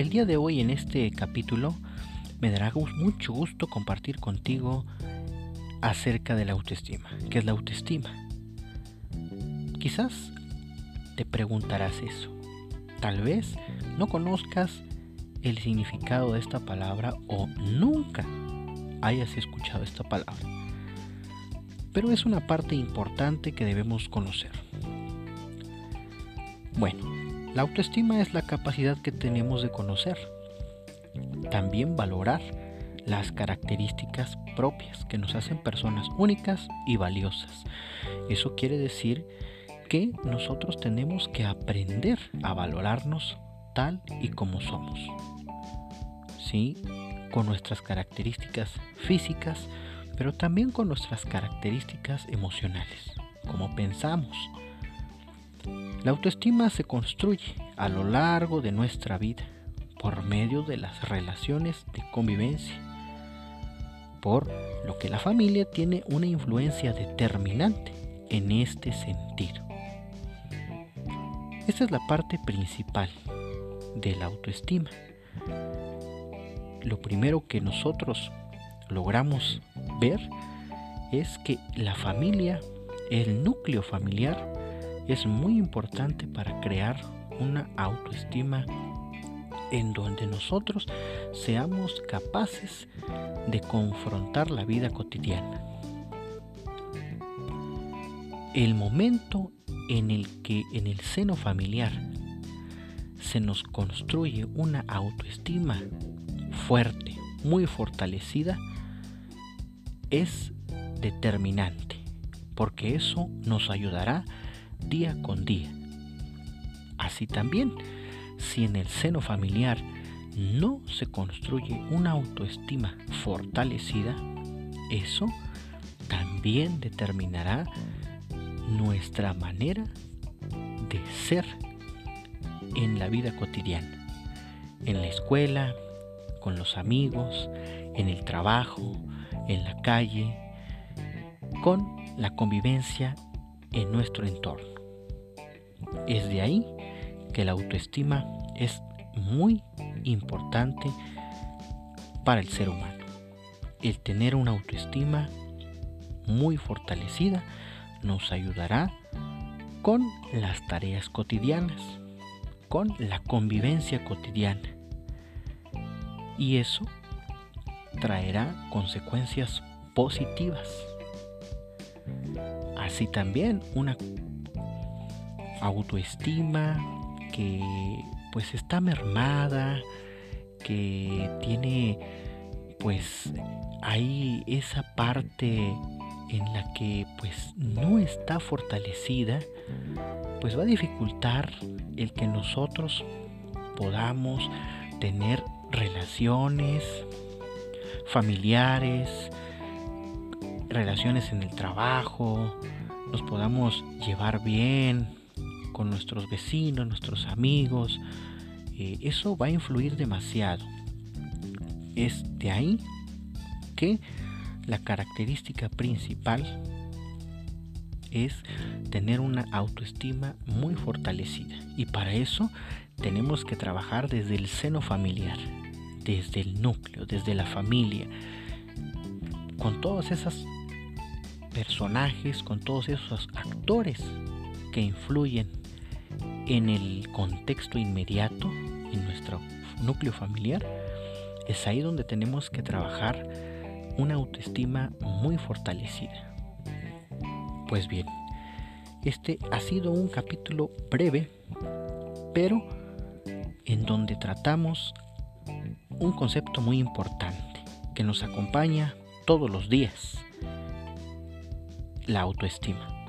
el día de hoy en este capítulo me dará mucho gusto compartir contigo acerca de la autoestima. ¿Qué es la autoestima? Quizás te preguntarás eso. Tal vez no conozcas el significado de esta palabra o nunca hayas escuchado esta palabra. Pero es una parte importante que debemos conocer. Bueno, la autoestima es la capacidad que tenemos de conocer. También valorar las características propias que nos hacen personas únicas y valiosas. Eso quiere decir que nosotros tenemos que aprender a valorarnos tal y como somos. ¿Sí? Con nuestras características físicas, pero también con nuestras características emocionales, como pensamos, la autoestima se construye a lo largo de nuestra vida por medio de las relaciones de convivencia, por lo que la familia tiene una influencia determinante en este sentido. Esta es la parte principal de la autoestima. Lo primero que nosotros logramos ver es que la familia, el núcleo familiar, es muy importante para crear una autoestima en donde nosotros seamos capaces de confrontar la vida cotidiana. El momento en el que en el seno familiar se nos construye una autoestima fuerte, muy fortalecida, es determinante, porque eso nos ayudará día con día. Así también, si en el seno familiar no se construye una autoestima fortalecida, eso también determinará nuestra manera de ser en la vida cotidiana, en la escuela, con los amigos, en el trabajo, en la calle, con la convivencia en nuestro entorno. Es de ahí que la autoestima es muy importante para el ser humano. El tener una autoestima muy fortalecida nos ayudará con las tareas cotidianas, con la convivencia cotidiana. Y eso traerá consecuencias positivas. Así también una autoestima que pues está mermada, que tiene pues ahí esa parte en la que pues no está fortalecida, pues va a dificultar el que nosotros podamos tener relaciones familiares, relaciones en el trabajo, nos podamos llevar bien con nuestros vecinos, nuestros amigos. Eh, eso va a influir demasiado. Es de ahí que la característica principal es tener una autoestima muy fortalecida. Y para eso tenemos que trabajar desde el seno familiar, desde el núcleo, desde la familia, con todos esos personajes, con todos esos actores que influyen en el contexto inmediato, en nuestro núcleo familiar, es ahí donde tenemos que trabajar una autoestima muy fortalecida. Pues bien, este ha sido un capítulo breve, pero en donde tratamos un concepto muy importante que nos acompaña todos los días, la autoestima.